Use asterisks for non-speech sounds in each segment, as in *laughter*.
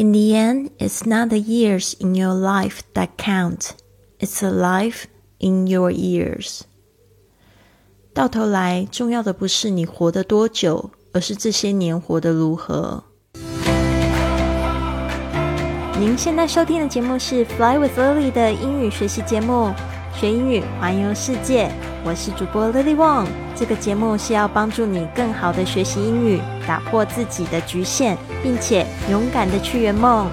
In the end, it's not the years in your life that count, it's the life in your years. 到头来，重要的不是你活得多久，而是这些年活得如何。您现在收听的节目是《Fly with Lily》的英语学习节目，学英语环游世界。我是主播 Lily Wong。这个节目是要帮助你更好的学习英语，打破自己的局限，并且勇敢的去圆梦。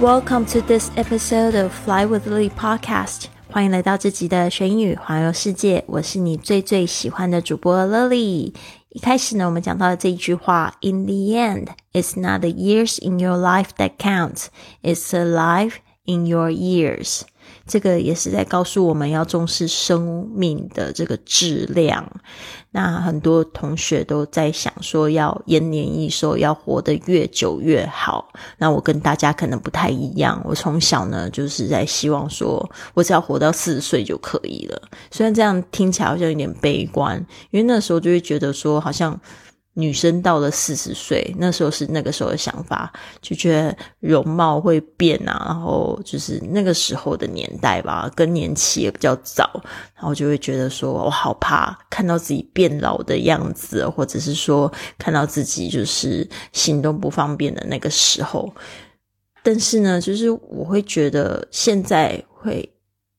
Welcome to this episode of Fly with Lily podcast。欢迎来到这集的学英语环游世界。我是你最最喜欢的主播 Lily。一开始呢，我们讲到的这一句话：In the end, it's not the years in your life that counts; it's the life in your years. 这个也是在告诉我们要重视生命的这个质量。那很多同学都在想说，要延年益寿，要活得越久越好。那我跟大家可能不太一样，我从小呢就是在希望说，我只要活到四十岁就可以了。虽然这样听起来好像有点悲观，因为那时候就会觉得说，好像。女生到了四十岁，那时候是那个时候的想法，就觉得容貌会变啊，然后就是那个时候的年代吧，更年期也比较早，然后就会觉得说我好怕看到自己变老的样子，或者是说看到自己就是行动不方便的那个时候。但是呢，就是我会觉得现在会。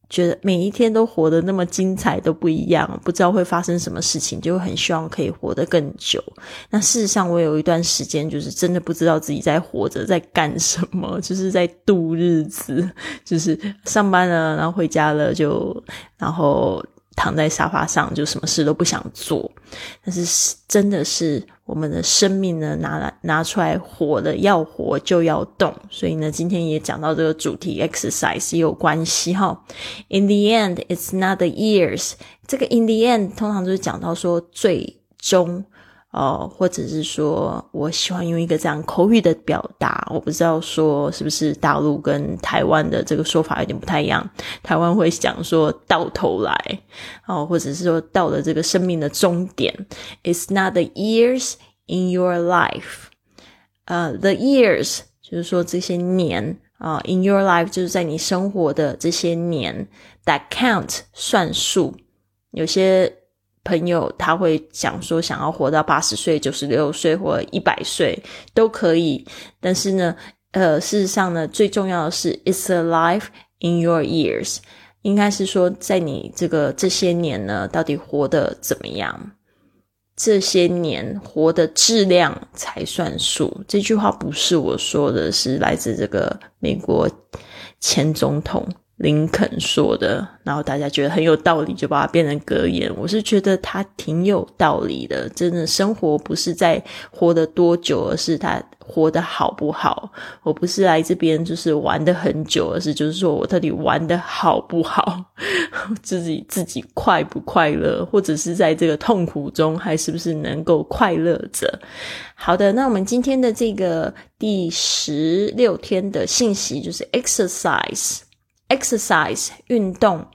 觉得每一天都活得那么精彩都不一样，不知道会发生什么事情，就很希望可以活得更久。那事实上，我有一段时间就是真的不知道自己在活着，在干什么，*laughs* 就是在度日子，就是上班了，然后回家了，就然后。躺在沙发上就什么事都不想做，但是真的是我们的生命呢，拿来拿出来活的，要活就要动。所以呢，今天也讲到这个主题，exercise 也有关系哈。In the end, it's not the years。这个 in the end 通常就是讲到说最终。哦，或者是说我喜欢用一个这样口语的表达，我不知道说是不是大陆跟台湾的这个说法有点不太一样。台湾会讲说到头来，哦，或者是说到了这个生命的终点。It's not the years in your life，呃，the years 就是说这些年啊，in your life 就是在你生活的这些年，that count 算数，有些。朋友他会讲说想要活到八十岁、九十六岁或一百岁都可以，但是呢，呃，事实上呢，最重要的是，it's a life in your years，应该是说在你这个这些年呢，到底活得怎么样？这些年活的质量才算数。这句话不是我说的，是来自这个美国前总统。林肯说的，然后大家觉得很有道理，就把它变成格言。我是觉得他挺有道理的，真的，生活不是在活得多久，而是他活得好不好。我不是来这边就是玩的很久，而是就是说我到底玩的好不好，*laughs* 自己自己快不快乐，或者是在这个痛苦中还是不是能够快乐着。好的，那我们今天的这个第十六天的信息就是 exercise。Exercise 运动，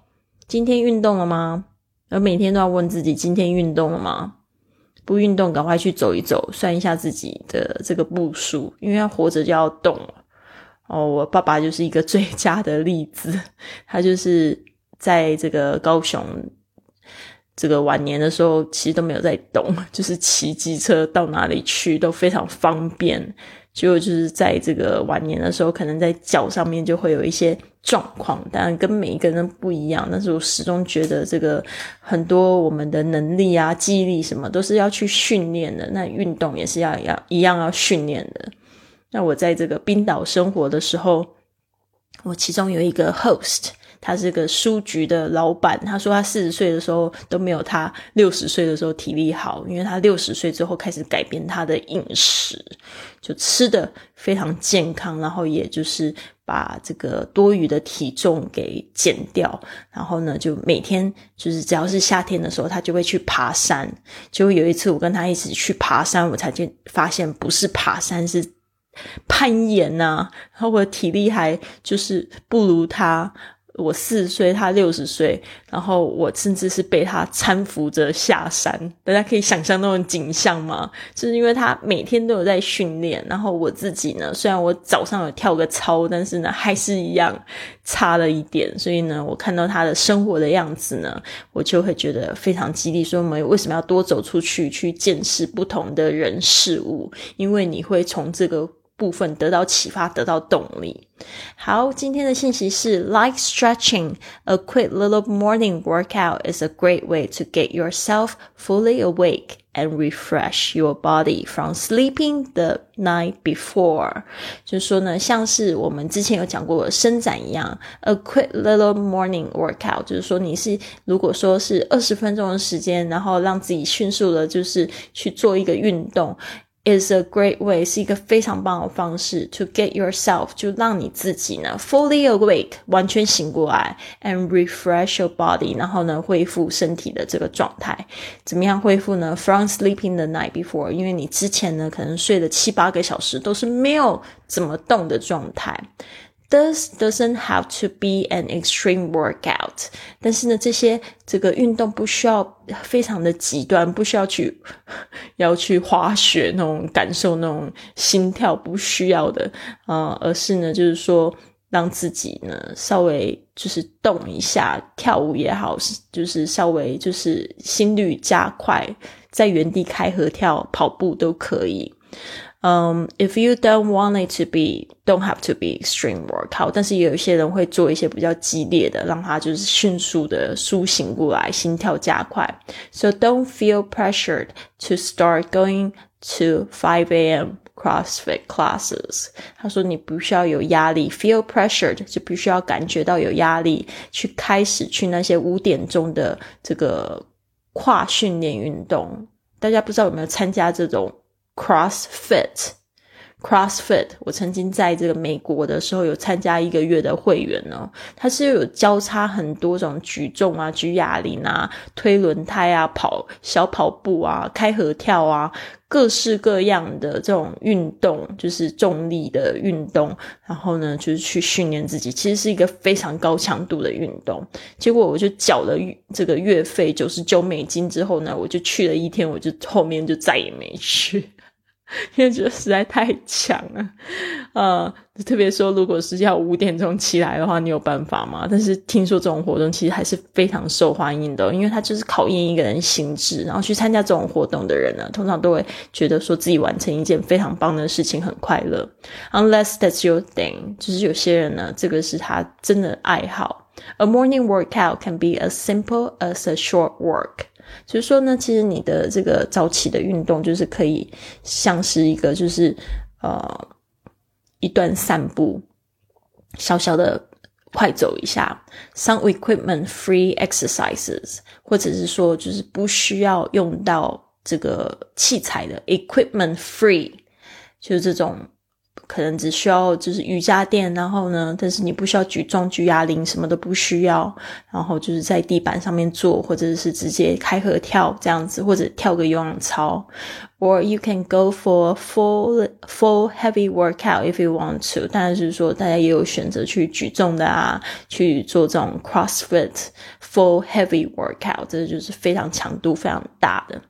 今天运动了吗？我每天都要问自己，今天运动了吗？不运动，赶快去走一走，算一下自己的这个步数，因为要活着就要动。哦，我爸爸就是一个最佳的例子，*laughs* 他就是在这个高雄这个晚年的时候，其实都没有在动，*laughs* 就是骑机车到哪里去都非常方便。就就是在这个晚年的时候，可能在脚上面就会有一些状况，当然跟每一个人不一样。但是我始终觉得，这个很多我们的能力啊、记忆力什么，都是要去训练的。那运动也是要要一样要训练的。那我在这个冰岛生活的时候，我其中有一个 host。他是个书局的老板，他说他四十岁的时候都没有他六十岁的时候体力好，因为他六十岁之后开始改变他的饮食，就吃的非常健康，然后也就是把这个多余的体重给减掉，然后呢，就每天就是只要是夏天的时候，他就会去爬山。就有一次我跟他一起去爬山，我才就发现不是爬山是攀岩呐，然后我的体力还就是不如他。我四十岁，他六十岁，然后我甚至是被他搀扶着下山。大家可以想象那种景象吗？就是因为他每天都有在训练，然后我自己呢，虽然我早上有跳个操，但是呢，还是一样差了一点。所以呢，我看到他的生活的样子呢，我就会觉得非常激励，说我们为什么要多走出去，去见识不同的人事物？因为你会从这个。部分得到启发，得到动力。好，今天的信息是：like stretching, a quick little morning workout is a great way to get yourself fully awake and refresh your body from sleeping the night before。就是说呢，像是我们之前有讲过伸展一样，a quick little morning workout，就是说你是如果说是二十分钟的时间，然后让自己迅速的，就是去做一个运动。 Is a great way 是一个非常棒的方式 to get yourself 就让你自己呢 fully awake 完全醒过来 and refresh your body 然后呢恢复身体的这个状态怎么样恢复呢 from sleeping the night before 因为你之前呢可能睡了七八个小时都是没有怎么动的状态。This doesn't have to be an extreme workout，但是呢，这些这个运动不需要非常的极端，不需要去要去滑雪那种感受那种心跳，不需要的啊，而是呢，就是说让自己呢稍微就是动一下，跳舞也好，是就是稍微就是心率加快，在原地开合跳、跑步都可以。嗯，if you don't want it to be, don't have to be extreme workout。但是也有一些人会做一些比较激烈的，让他就是迅速的苏醒过来，心跳加快。So don't feel pressured to start going to 5 a.m. CrossFit classes。他说你不需要有压力，feel pressured 就必须要感觉到有压力，去开始去那些五点钟的这个跨训练运动。大家不知道有没有参加这种 ？CrossFit，CrossFit，我曾经在这个美国的时候有参加一个月的会员哦，它是有交叉很多种举重啊、举哑铃啊、推轮胎啊、跑小跑步啊、开合跳啊，各式各样的这种运动，就是重力的运动，然后呢，就是去训练自己，其实是一个非常高强度的运动。结果我就缴了这个月费九十九美金之后呢，我就去了一天，我就后面就再也没去。因为觉得实在太强了，呃，特别说如果是要五点钟起来的话，你有办法吗？但是听说这种活动其实还是非常受欢迎的，因为它就是考验一个人心智。然后去参加这种活动的人呢，通常都会觉得说自己完成一件非常棒的事情很快乐。Unless that's your thing，就是有些人呢，这个是他真的爱好。A morning workout can be as simple as a short walk。就是说呢，其实你的这个早起的运动，就是可以像是一个，就是呃一段散步，小小的快走一下，some equipment free exercises，或者是说就是不需要用到这个器材的 equipment free，就是这种。可能只需要就是瑜伽垫，然后呢，但是你不需要举重、举哑铃，什么都不需要。然后就是在地板上面做，或者是直接开合跳这样子，或者跳个游泳操。Or you can go for full full heavy workout if you want to。但是说大家也有选择去举重的啊，去做这种 CrossFit full heavy workout，这就是非常强度非常大的。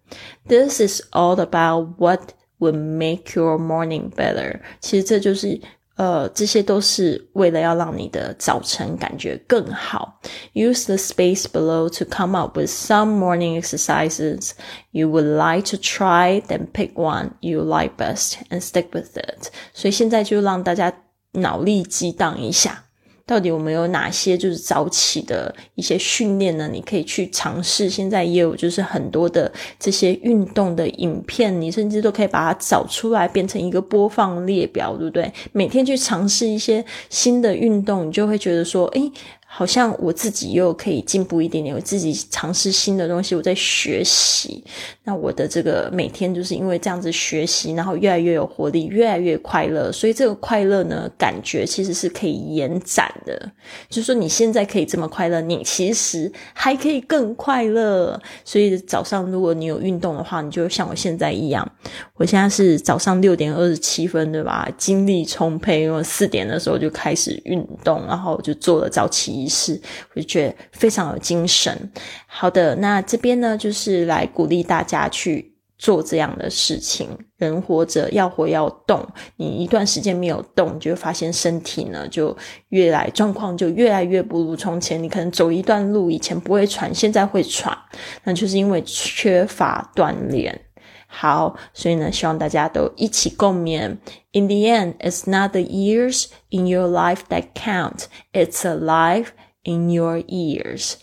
This is all about what Would make your morning better。其实这就是呃，这些都是为了要让你的早晨感觉更好。Use the space below to come up with some morning exercises you would like to try, then pick one you like best and stick with it。所以现在就让大家脑力激荡一下。 到底我们有哪些就是早起的一些训练呢？你可以去尝试。现在也有就是很多的这些运动的影片，你甚至都可以把它找出来，变成一个播放列表，对不对？每天去尝试一些新的运动，你就会觉得说，诶。好像我自己又可以进步一点点，我自己尝试新的东西，我在学习。那我的这个每天就是因为这样子学习，然后越来越有活力，越来越快乐。所以这个快乐呢，感觉其实是可以延展的。就是说你现在可以这么快乐，你其实还可以更快乐。所以早上如果你有运动的话，你就像我现在一样，我现在是早上六点二十七分，对吧？精力充沛，因为四点的时候就开始运动，然后就做了早起。仪式，我就觉得非常有精神。好的，那这边呢，就是来鼓励大家去做这样的事情。人活着要活要动，你一段时间没有动，你就会发现身体呢就越来状况就越来越不如从前。你可能走一段路，以前不会喘，现在会喘，那就是因为缺乏锻炼。好，所以呢，希望大家都一起共勉。In the end, it's not the years in your life that count; it's a life in your years.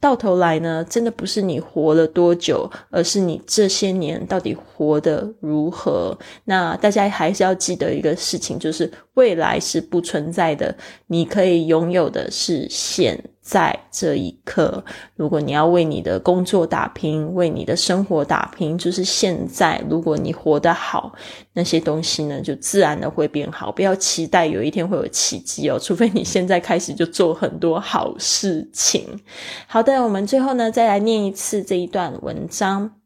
到头来呢，真的不是你活了多久，而是你这些年到底活得如何。那大家还是要记得一个事情，就是未来是不存在的，你可以拥有的是现。在这一刻，如果你要为你的工作打拼，为你的生活打拼，就是现在。如果你活得好，那些东西呢，就自然的会变好。不要期待有一天会有奇迹哦，除非你现在开始就做很多好事情。好的，我们最后呢，再来念一次这一段文章。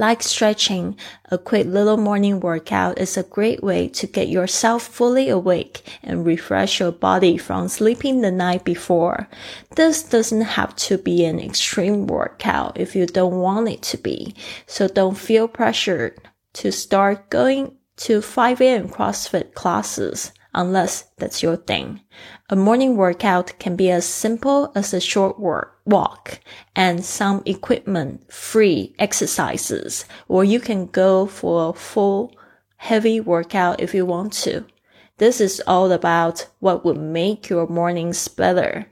Like stretching, a quick little morning workout is a great way to get yourself fully awake and refresh your body from sleeping the night before. This doesn't have to be an extreme workout if you don't want it to be, so don't feel pressured to start going to 5 a.m. CrossFit classes unless that's your thing. A morning workout can be as simple as a short walk and some equipment free exercises, or you can go for a full heavy workout if you want to. This is all about what would make your mornings better.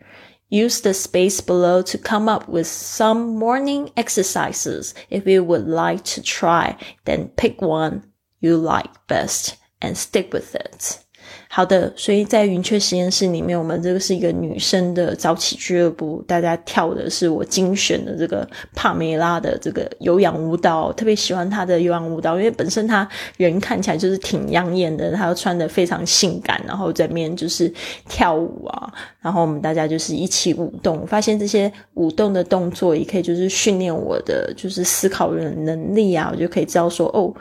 Use the space below to come up with some morning exercises if you would like to try, then pick one you like best and stick with it. 好的，所以在云雀实验室里面，我们这个是一个女生的早起俱乐部，大家跳的是我精选的这个帕梅拉的这个有氧舞蹈，特别喜欢她的有氧舞蹈，因为本身她人看起来就是挺养眼的，她穿的非常性感，然后在面就是跳舞啊，然后我们大家就是一起舞动，发现这些舞动的动作也可以就是训练我的就是思考的能力啊，我就可以知道说哦。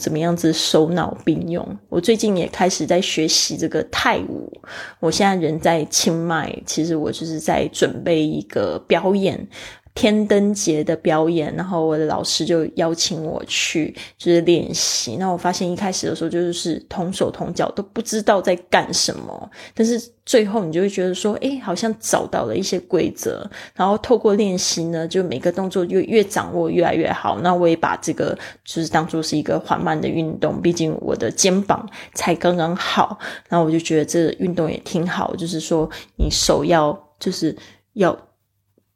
怎么样子手脑并用？我最近也开始在学习这个泰舞。我现在人在清迈，其实我就是在准备一个表演。天灯节的表演，然后我的老师就邀请我去，就是练习。那我发现一开始的时候就是同手同脚，都不知道在干什么。但是最后你就会觉得说，哎，好像找到了一些规则。然后透过练习呢，就每个动作就越掌握越来越好。那我也把这个就是当做是一个缓慢的运动，毕竟我的肩膀才刚刚好。然后我就觉得这运动也挺好，就是说你手要就是要。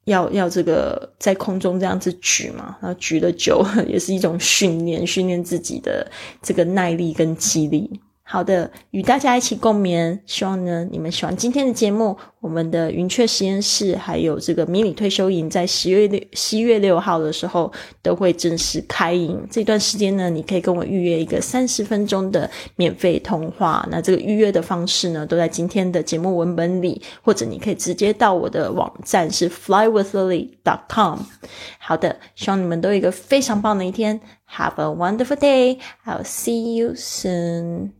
要要这个在空中这样子举嘛，然后举的久 *laughs* 也是一种训练，训练自己的这个耐力跟肌力。好的，与大家一起共眠。希望呢，你们喜欢今天的节目。我们的云雀实验室还有这个迷你退休营，在十月六十一月六号的时候都会正式开营。这段时间呢，你可以跟我预约一个三十分钟的免费通话。那这个预约的方式呢，都在今天的节目文本里，或者你可以直接到我的网站是 flywithlily.com。好的，希望你们都有一个非常棒的一天。Have a wonderful day. I'll see you soon.